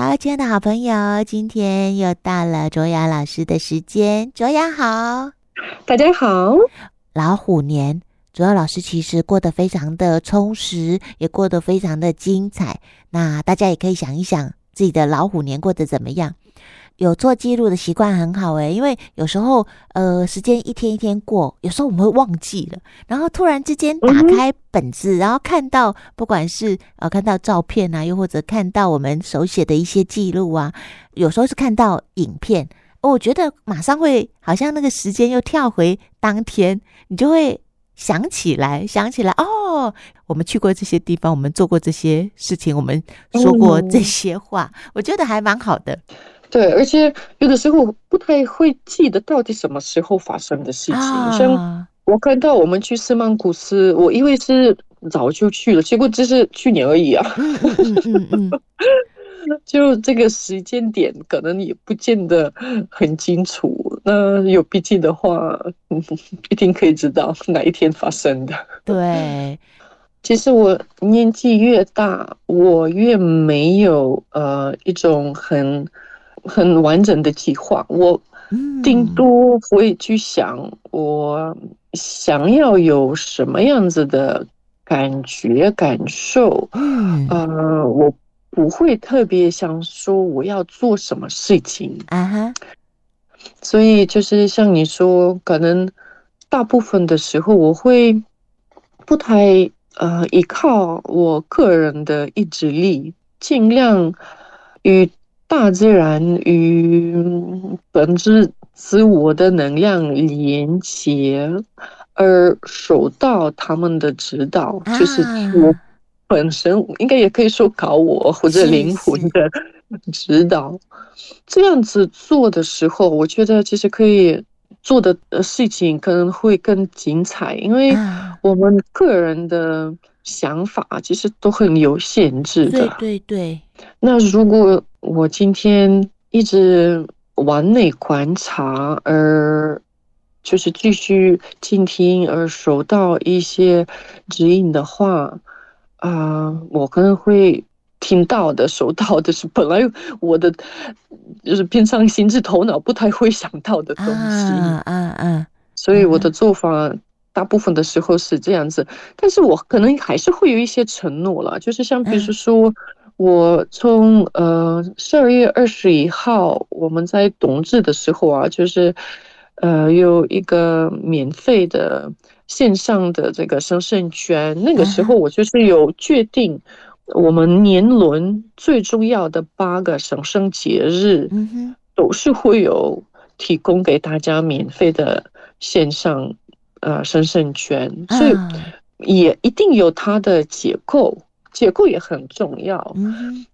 好，亲爱的好朋友，今天又到了卓雅老师的时间。卓雅好，大家好。老虎年，卓雅老师其实过得非常的充实，也过得非常的精彩。那大家也可以想一想，自己的老虎年过得怎么样？有做记录的习惯很好诶，因为有时候呃时间一天一天过，有时候我们会忘记了，然后突然之间打开本子，嗯、然后看到不管是呃看到照片啊，又或者看到我们手写的一些记录啊，有时候是看到影片，我觉得马上会好像那个时间又跳回当天，你就会想起来，想起来哦，我们去过这些地方，我们做过这些事情，我们说过这些话，嗯、我觉得还蛮好的。对，而且有的时候不太会记得到底什么时候发生的事情。啊、像我看到我们去斯曼古斯，我因为是早就去了，结果只是去年而已啊。嗯嗯嗯、就这个时间点可能也不见得很清楚。那有笔记的话，一定可以知道哪一天发生的。对，其实我年纪越大，我越没有呃一种很。很完整的计划，我顶多会去想，我想要有什么样子的感觉感受。嗯，呃，我不会特别想说我要做什么事情。啊哈，所以就是像你说，可能大部分的时候我会不太呃依靠我个人的意志力，尽量与。大自然与本质自我的能量连接，而受到他们的指导，啊、就是我本身应该也可以说搞我或者灵魂的指导。这样子做的时候，我觉得其实可以做的事情可能会更精彩，因为我们个人的想法其实都很有限制的。对对对。那如果我今天一直往内观察，而就是继续倾听，而收到一些指引的话，啊、呃，我可能会听到的、收到的是本来我的就是平常心智头脑不太会想到的东西，嗯嗯嗯，所以我的做法大部分的时候是这样子，但是我可能还是会有一些承诺了，就是像比如说。我从呃十二月二十一号，我们在冬至的时候啊，就是呃有一个免费的线上的这个生胜圈，那个时候我就是有决定，我们年轮最重要的八个神圣节日，都是会有提供给大家免费的线上呃神圣圈，所以也一定有它的结构。结构也很重要，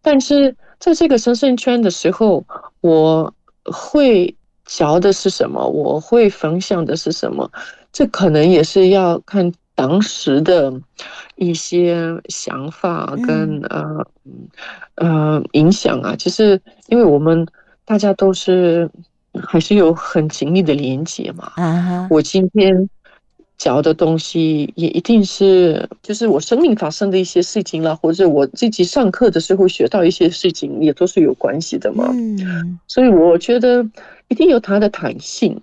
但是在这个神圣圈的时候，我会嚼的是什么？我会分享的是什么？这可能也是要看当时的一些想法跟呃呃影响啊。其实，因为我们大家都是还是有很紧密的连接嘛。我今天。教的东西也一定是，就是我生命发生的一些事情啦，或者我自己上课的时候学到一些事情，也都是有关系的嘛。嗯，所以我觉得一定有它的弹性，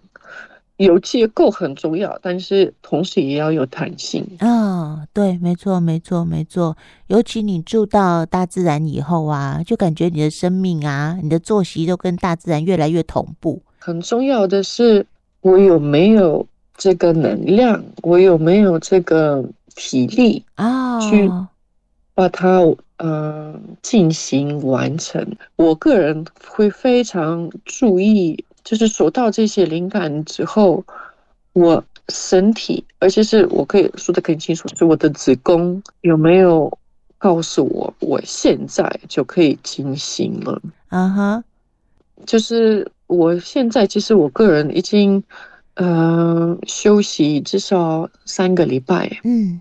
有结构很重要，但是同时也要有弹性。哦，对，没错，没错，没错。尤其你住到大自然以后啊，就感觉你的生命啊，你的作息都跟大自然越来越同步。很重要的是，我有没有。这个能量，我有没有这个体力啊？去把它呃进行完成。我个人会非常注意，就是收到这些灵感之后，我身体，而且是我可以说的更清楚，是我的子宫有没有告诉我，我现在就可以进行了。啊哈，就是我现在，其实我个人已经。呃，休息至少三个礼拜。嗯，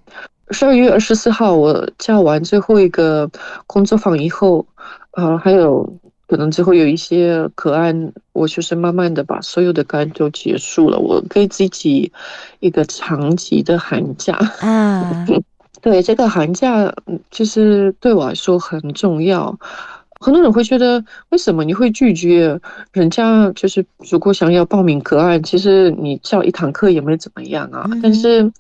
十二月二十四号我教完最后一个工作坊以后，呃，还有可能之后有一些个案，我就是慢慢的把所有的个案都结束了。我给自己一个长期的寒假。啊，对，这个寒假其实对我来说很重要。很多人会觉得，为什么你会拒绝人家？就是如果想要报名个案，其实你教一堂课也没怎么样啊。但是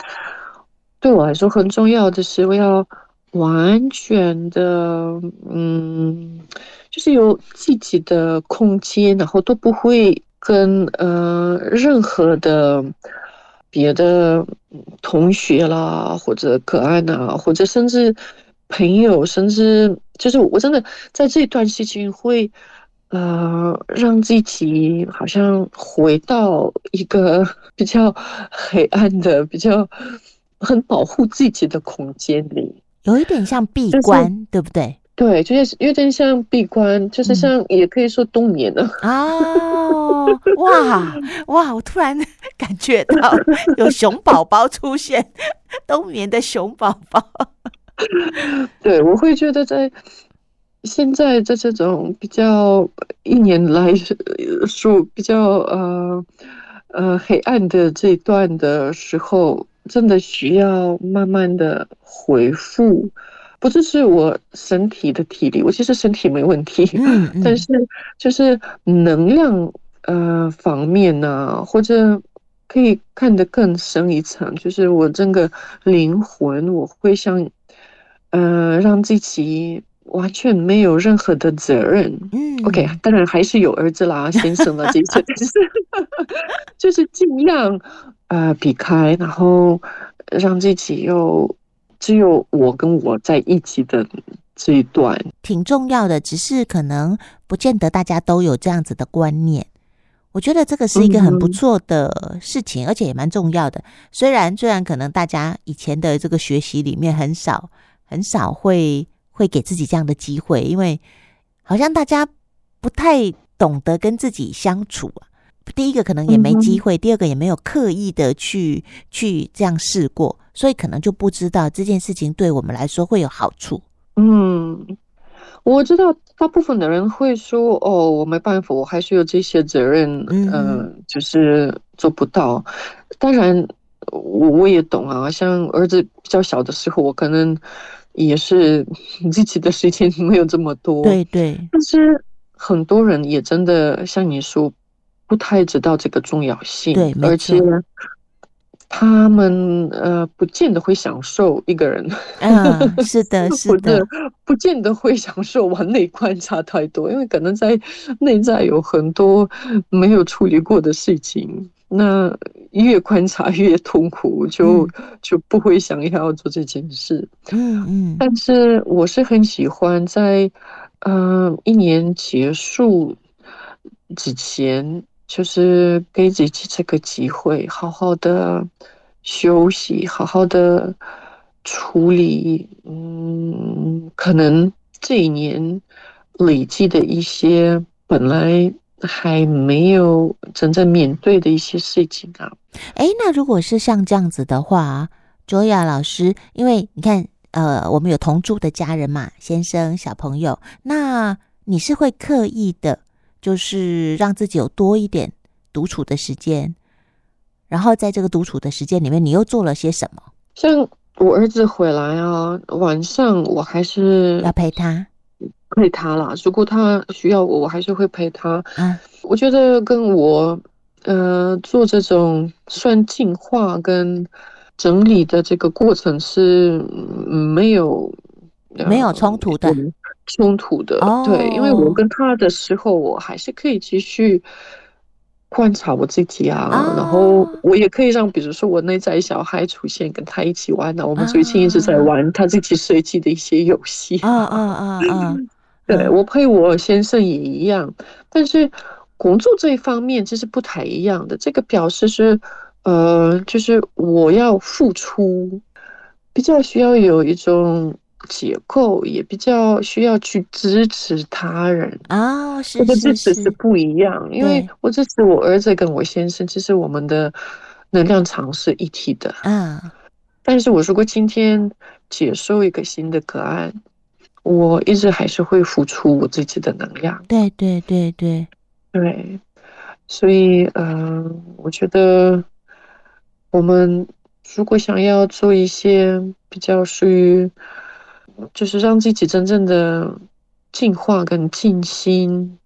对我来说，很重要的是我要完全的，嗯，就是有自己的空间，然后都不会跟呃任何的别的同学啦，或者个案啊，或者甚至。朋友，甚至就是我真的在这段时间会，呃，让自己好像回到一个比较黑暗的、比较很保护自己的空间里，有一点像闭关，就是、对不对？对，就是有点像闭关，就是像也可以说冬眠了、嗯、啊！哇哇，我突然 感觉到有熊宝宝出现，冬眠的熊宝宝。对，我会觉得在现在在这种比较一年来数比较呃呃黑暗的这一段的时候，真的需要慢慢的恢复。不只是我身体的体力，我其实身体没问题，嗯嗯，但是就是能量呃方面呢，啊，或者可以看得更深一层，就是我整个灵魂，我会像。呃，让自己完全没有任何的责任。嗯，OK，当然还是有儿子啦、先生啦这些，就是就是尽量呃避开，然后让自己又只有我跟我在一起的这一段，挺重要的。只是可能不见得大家都有这样子的观念。我觉得这个是一个很不错的事情，嗯、而且也蛮重要的。虽然虽然可能大家以前的这个学习里面很少。很少会会给自己这样的机会，因为好像大家不太懂得跟自己相处啊。第一个可能也没机会，第二个也没有刻意的去去这样试过，所以可能就不知道这件事情对我们来说会有好处。嗯，我知道大部分的人会说：“哦，我没办法，我还是有这些责任，嗯、呃，就是做不到。”当然，我我也懂啊，像儿子比较小的时候，我可能。也是自己的时间没有这么多，对对。但是很多人也真的像你说，不太知道这个重要性，对，而且他们呃，不见得会享受一个人，嗯，是的，是的，不见得会享受往内观察太多，因为可能在内在有很多没有处理过的事情。那越观察越痛苦，就就不会想要做这件事。嗯嗯。但是我是很喜欢在，嗯、呃，一年结束之前，就是给自己这个机会，好好的休息，好好的处理。嗯，可能这一年累积的一些本来。还没有真正面对的一些事情啊。哎，那如果是像这样子的话，Joya 老师，因为你看，呃，我们有同住的家人嘛，先生、小朋友，那你是会刻意的，就是让自己有多一点独处的时间，然后在这个独处的时间里面，你又做了些什么？像我儿子回来啊，晚上我还是要陪他。陪他啦，如果他需要我，我还是会陪他。嗯，我觉得跟我呃做这种算进化跟整理的这个过程是没有没有冲突的，冲突的。哦，对，因为我跟他的时候，我还是可以继续观察我自己啊，哦，然后我也可以让，比如说我内在小孩出现，跟他一起玩呢。我们最近一直在玩他自己设计的一些游戏。啊啊啊啊！对，我配我先生也一样，但是工作这一方面其实不太一样的。这个表示是，呃，就是我要付出，比较需要有一种结构，也比较需要去支持他人啊。是这个支持是不一样，因为我支持我儿子跟我先生，其实我们的能量场是一体的。嗯，但是我如果今天接受一个新的个案。我一直还是会付出我自己的能量，对对对对。对，所以嗯、呃，我觉得我们如果想要做一些比较属于，就是让自己真正的进化跟静心，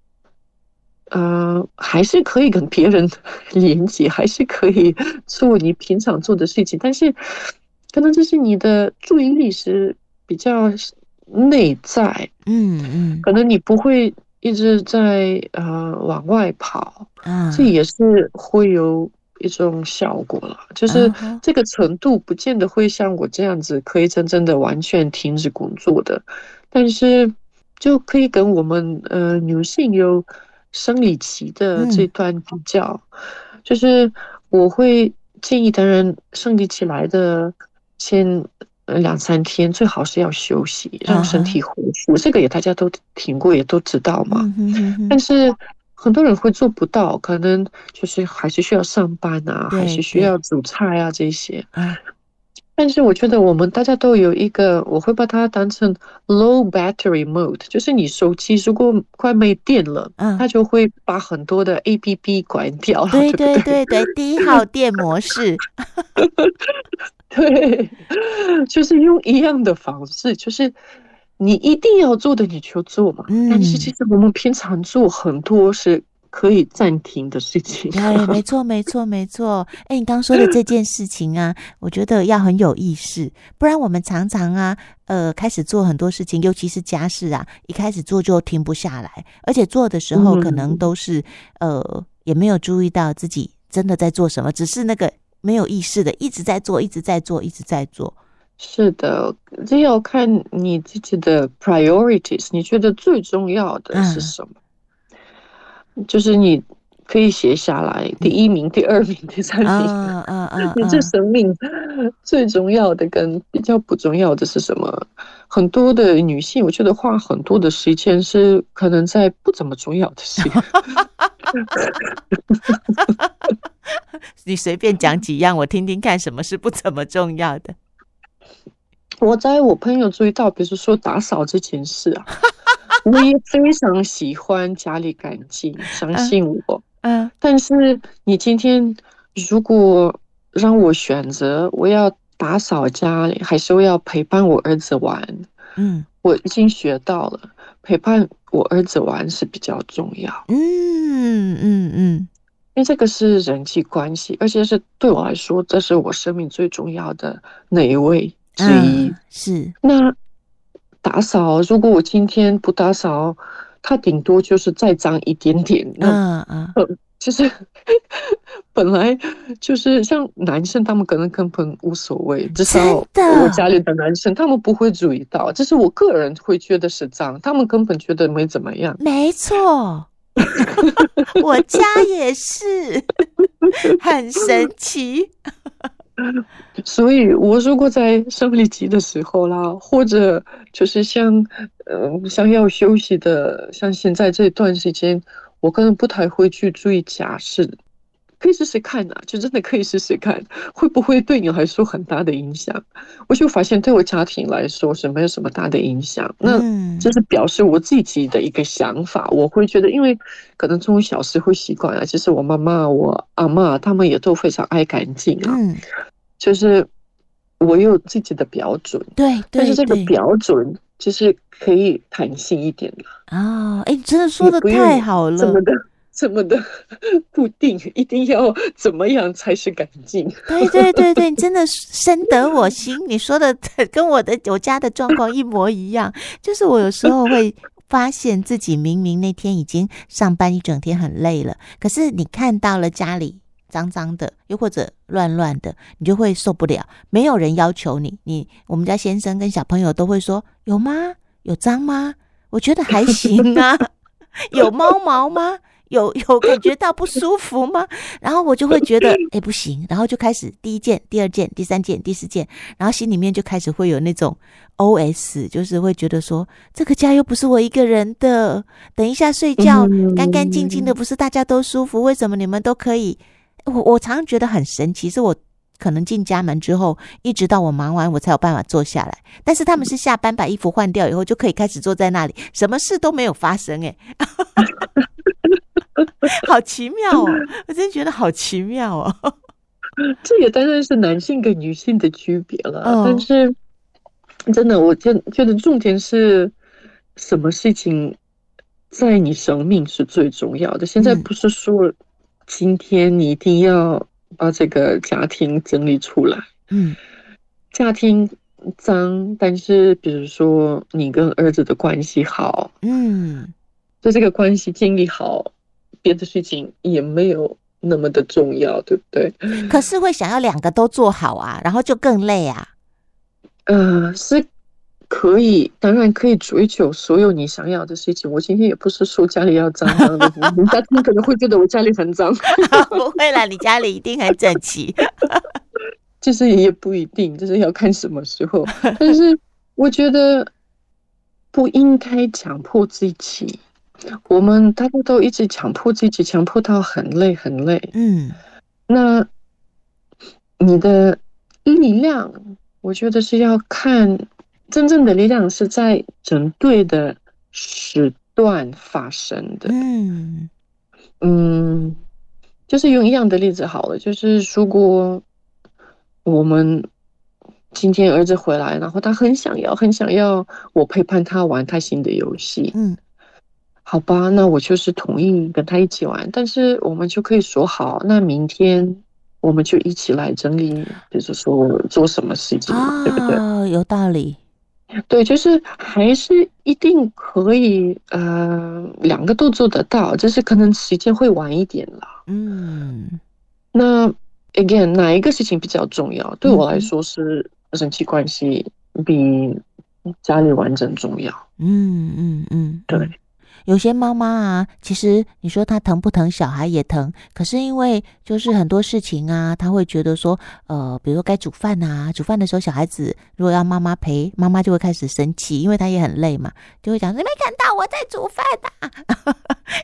呃，还是可以跟别人连接，还是可以做你平常做的事情，但是可能就是你的注意力是比较内在，嗯嗯，可能你不会一直在呃往外跑，啊，这也是会有一种效果了，就是这个程度不见得会像我这样子可以真正的完全停止工作的，但是就可以跟我们呃女性有生理期的这段比较，嗯、就是我会建议当然生理期来的前两三天最好是要休息，让身体恢复，这个也大家都听过也都知道嘛，嗯、哼哼哼但是。很多人会做不到，可能就是还是需要上班啊，还是需要煮菜啊这些。但是我觉得我们大家都有一个，我会把它当成 low battery mode，就是你手机如果快没电了，嗯，它就会把很多的 APP 关掉了。对对对对，低耗电模式。对，就是用一样的方式，就是。你一定要做的你就做嘛，嗯，但是其实我们平常做很多是可以暂停的事情。对，没错，没错，没错。哎，你刚说的这件事情啊，我觉得要很有意识，不然我们常常啊，呃，开始做很多事情，尤其是家事啊，一开始做就停不下来，而且做的时候可能都是，嗯，呃，也没有注意到自己真的在做什么，只是那个没有意识的一直在做，一直在做，一直在做。是的，这要看你自己的 priorities，你觉得最重要的是什么？嗯、就是你可以写下来，第一名、第二名、第三名。嗯嗯嗯，你 这生命最重要的跟比较不重要的是什么？很多的女性，我觉得花很多的时间是可能在不怎么重要的事。你随便讲几样，我听听看，什么是不怎么重要的？我在我朋友注意到，比如说打扫这件事啊，我也非常喜欢家里干净，相信我。嗯，但是你今天如果让我选择，我要打扫家里，还是我要陪伴我儿子玩？嗯，我已经学到了，陪伴我儿子玩是比较重要。嗯嗯嗯，因为这个是人际关系，而且是对我来说，这是我生命最重要的那一位。之一、嗯、是那打扫，如果我今天不打扫，它顶多就是再脏一点点。嗯嗯，其实 本来就是像男生，他们可能根本无所谓，至少我家里的男生他们不会注意到。这是我个人会觉得是脏，他们根本觉得没怎么样。没错，我家也是，很神奇。所以，我如果在生理期的时候啦，或者就是像，嗯、想要休息的，像现在这段时间，我可能不太会去注意家事，可以试试看呐，就真的可以试试看，会不会对你来说很大的影响？我就发现对我家庭来说是没有什么大的影响，那这是表示我自己的一个想法，我会觉得，因为可能从小时候习惯啊，其实我妈妈、我阿嬷他们也都非常爱干净啊。嗯就是我有自己的标准，对，对，但是这个标准就是可以弹性一点的啊！哎、真的说的太好了，怎么的，怎么的 固定，一定要怎么样才是干净？对对对对，真的深得我心。你说的 跟我的我家的状况一模一样，就是我有时候会发现自己明明那天已经上班一整天很累了，可是你看到了家里。脏脏的，又或者乱乱的，你就会受不了。没有人要求你，你我们家先生跟小朋友都会说：“有吗？有脏吗？”我觉得还行啊。有猫毛吗？有 有感觉到不舒服吗？然后我就会觉得，哎、欸，不行。然后就开始第一件、第二件、第三件、第四件，然后心里面就开始会有那种 OS，就是会觉得说，这个家又不是我一个人的。等一下睡觉干干净净的，不是大家都舒服？为什么你们都可以？我我常常觉得很神奇，是我可能进家门之后，一直到我忙完，我才有办法坐下来。但是他们是下班把衣服换掉以后，就可以开始坐在那里，什么事都没有发生，欸，哎，好奇妙哦！我真觉得好奇妙哦。这也当然是男性跟女性的区别了，但是真的，我觉觉得重点是。什么事情在你生命是最重要的。现在不是说今天你一定要把这个家庭整理出来，嗯，家庭脏，但是比如说你跟儿子的关系好，嗯，就这个关系建立好，别的事情也没有那么的重要，对不对？可是会想要两个都做好啊，然后就更累啊。呃，是可以，当然可以追求所有你想要的事情。我今天也不是说家里要脏脏的，人家听可能会觉得我家里很脏。不会啦，你家里一定很整齐。其实也不一定，就是要看什么时候。但是我觉得不应该强迫自己。我们大家都一直强迫自己，强迫到很累很累。嗯，那你的力量，我觉得是要看真正的力量是在整对的时段发生的。嗯嗯，就是用一样的例子好了，就是如果我们今天儿子回来，然后他很想要，很想要我陪伴他玩他新的游戏。嗯。好吧，那我就是同意跟他一起玩，但是我们就可以说好，那明天我们就一起来整理，比如说做什么事情，哦、对不对？有道理。对，就是还是一定可以，呃，两个都做得到，就是可能时间会晚一点了。嗯，那 again 哪一个事情比较重要？对我来说是人际关系比家里完整重要。嗯嗯嗯，对。有些妈妈啊，其实你说她疼不疼，小孩也疼。可是因为就是很多事情啊，她会觉得说，呃，比如说该煮饭啊，煮饭的时候小孩子如果要妈妈陪，妈妈就会开始生气，因为她也很累嘛，就会讲你没看到我在煮饭啊，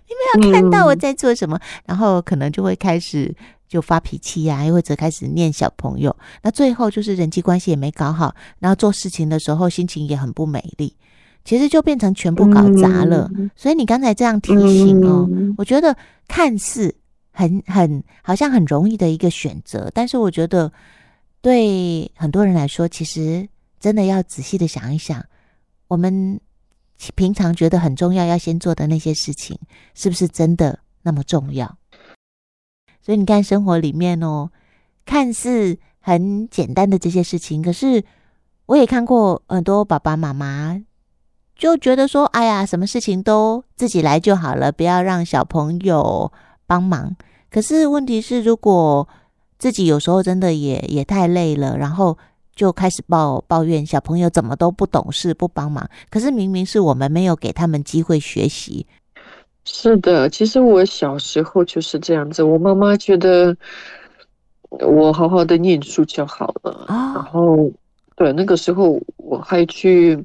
你没有看到我在做什么，然后可能就会开始就发脾气呀，又或者开始念小朋友。那最后就是人际关系也没搞好，然后做事情的时候心情也很不美丽。其实就变成全部搞砸了，嗯、所以你刚才这样提醒哦，嗯、我觉得看似很很好像很容易的一个选择，但是我觉得对很多人来说，其实真的要仔细的想一想，我们平常觉得很重要要先做的那些事情，是不是真的那么重要？所以你看生活里面哦，看似很简单的这些事情，可是我也看过很多爸爸妈妈。就觉得说，哎呀，什么事情都自己来就好了，不要让小朋友帮忙。可是问题是，如果自己有时候真的也也太累了，然后就开始抱抱怨小朋友怎么都不懂事、不帮忙。可是明明是我们没有给他们机会学习。是的，其实我小时候就是这样子。我妈妈觉得我好好的念书就好了，哦、然后对那个时候我还去。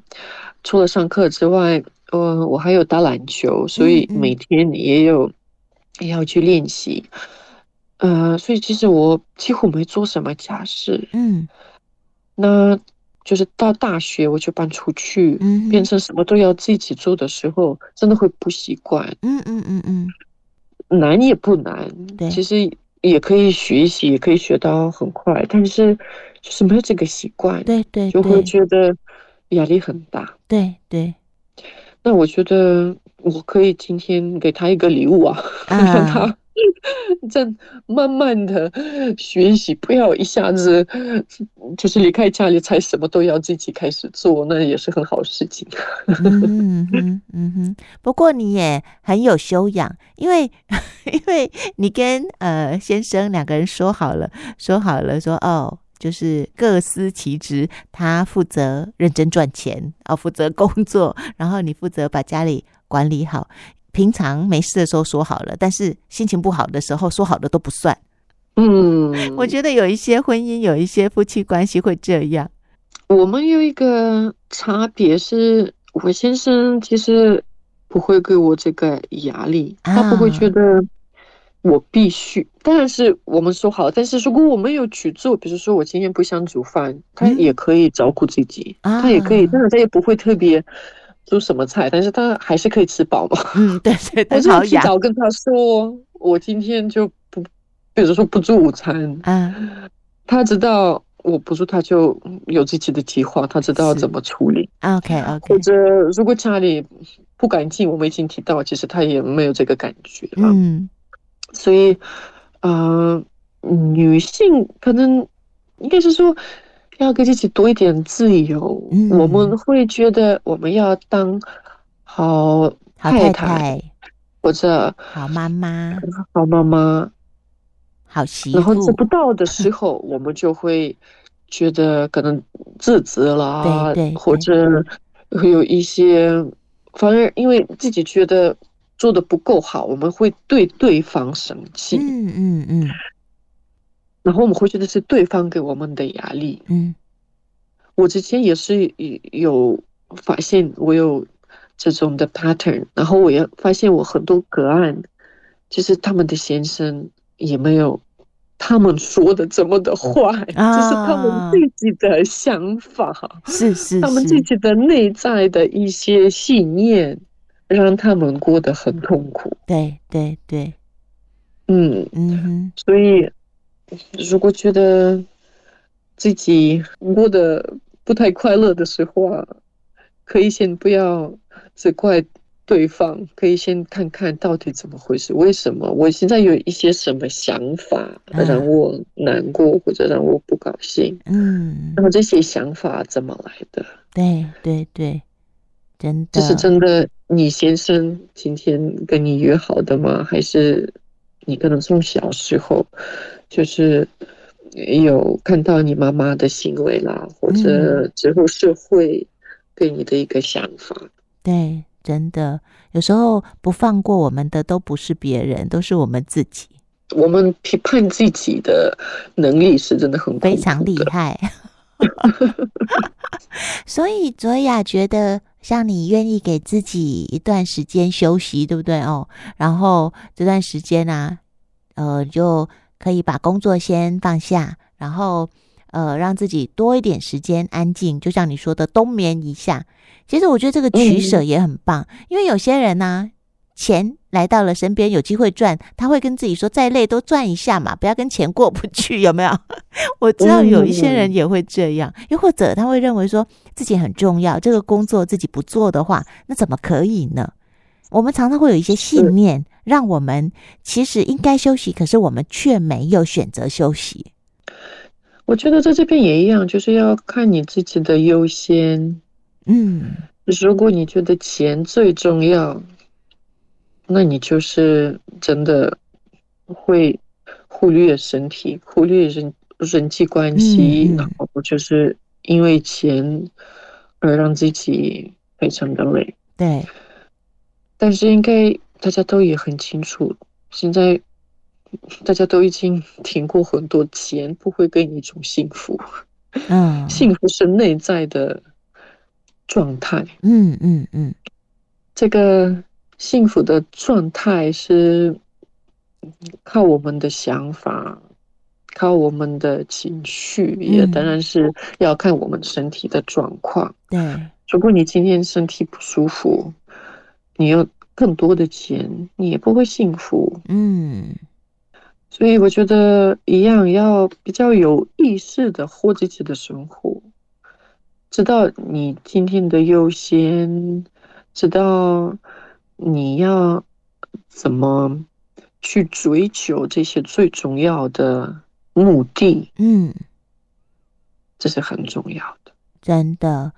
除了上课之外，呃，我还有打篮球，所以每天也有也要去练习。嗯、呃，所以其实我几乎没做什么家事。嗯，那就是到大学我就搬出去，嗯，变成什么都要自己做的时候，真的会不习惯。嗯嗯嗯嗯，难也不难，对，其实也可以学习，也可以学到很快，但是就是没有这个习惯，对对，就会觉得。压力很大，对对。那我觉得我可以今天给他一个礼物啊，让、啊、他在慢慢的学习，不要一下子就是离开家里才什么都要自己开始做，那也是很好事情。嗯哼嗯哼，不过你也很有修养，因为 因为你跟呃先生两个人说好了，说好了说哦。就是各司其职，他负责认真赚钱，啊，负责工作，然后你负责把家里管理好。平常没事的时候说好了，但是心情不好的时候说好的都不算。嗯，我觉得有一些婚姻，有一些夫妻关系会这样。我们有一个差别是，我先生其实不会给我这个压力，啊、他不会觉得。我必须，当然是我们说好。但是如果我们有去做，比如说我今天不想煮饭，他也可以照顾自己，嗯、他也可以，当然他也不会特别煮什么菜，但是他还是可以吃饱嘛。嗯，对对对。我就提早跟他说，我今天就不，比如说不做午餐。嗯，他知道我不做他就有自己的计划，他知道怎么处理。OK OK。或者如果家里不干净，我们已经提到，其实他也没有这个感觉。嗯，所以，呃，女性可能应该是说要给自己多一点自由。嗯，我们会觉得我们要当好太太，太太。或者好妈妈，好妈妈。好媳妇，然后做不到的时候，我们就会觉得可能自责啦，对，对，或者会有一些，反而因为自己觉得做的不够好，我们会对对方生气。嗯嗯嗯。然后我们会觉得是对方给我们的压力。嗯。我之前也是有发现我有这种的 pattern，然后我也发现我很多个案，就是他们的先生也没有。他们说的这么的坏，这、啊、是他们自己的想法，是，是是，他们自己的内在的一些信念，让他们过得很痛苦。对对对，嗯嗯，所以如果觉得自己过得不太快乐的时候啊，可以先不要责怪。对方可以先看看到底怎么回事，为什么我现在有一些什么想法让我难过或者让我不高兴？嗯，那么这些想法怎么来的？对对对，真的，这是真的。你先生今天跟你约好的吗？还是你可能从小时候就是有看到你妈妈的行为啦，或者之后社会给你的一个想法？嗯，对。真的，有时候不放过我们的都不是别人，都是我们自己。我们批判自己的能力是真的很非常厉害。所以卓雅觉得，像你愿意给自己一段时间休息，对不对哦？然后这段时间呢、啊，呃，就可以把工作先放下，然后呃，让自己多一点时间安静，就像你说的，冬眠一下。其实我觉得这个取舍也很棒，嗯、因为有些人呢、啊，钱来到了身边，有机会赚，他会跟自己说，再累都赚一下嘛，不要跟钱过不去，有没有？我知道有一些人也会这样，又或者他会认为说自己很重要，这个工作自己不做的话，那怎么可以呢？我们常常会有一些信念，让我们其实应该休息，可是我们却没有选择休息。我觉得在这边也一样，就是要看你自己的优先。嗯，如果你觉得钱最重要，那你就是真的会忽略身体，忽略人人际关系，嗯、然后就是因为钱而让自己非常的累。对，但是应该大家都也很清楚，现在大家都已经听过很多，钱不会给你一种幸福。嗯，幸福是内在的。状态，嗯嗯嗯，这个幸福的状态是靠我们的想法，靠我们的情绪，也当然是要看我们身体的状况。对，如果你今天身体不舒服，你有更多的钱，你也不会幸福。嗯，所以我觉得一样要比较有意识的活自己的生活。知道你今天的优先，知道你要怎么去追求这些最重要的目的，嗯，这是很重要的。真的，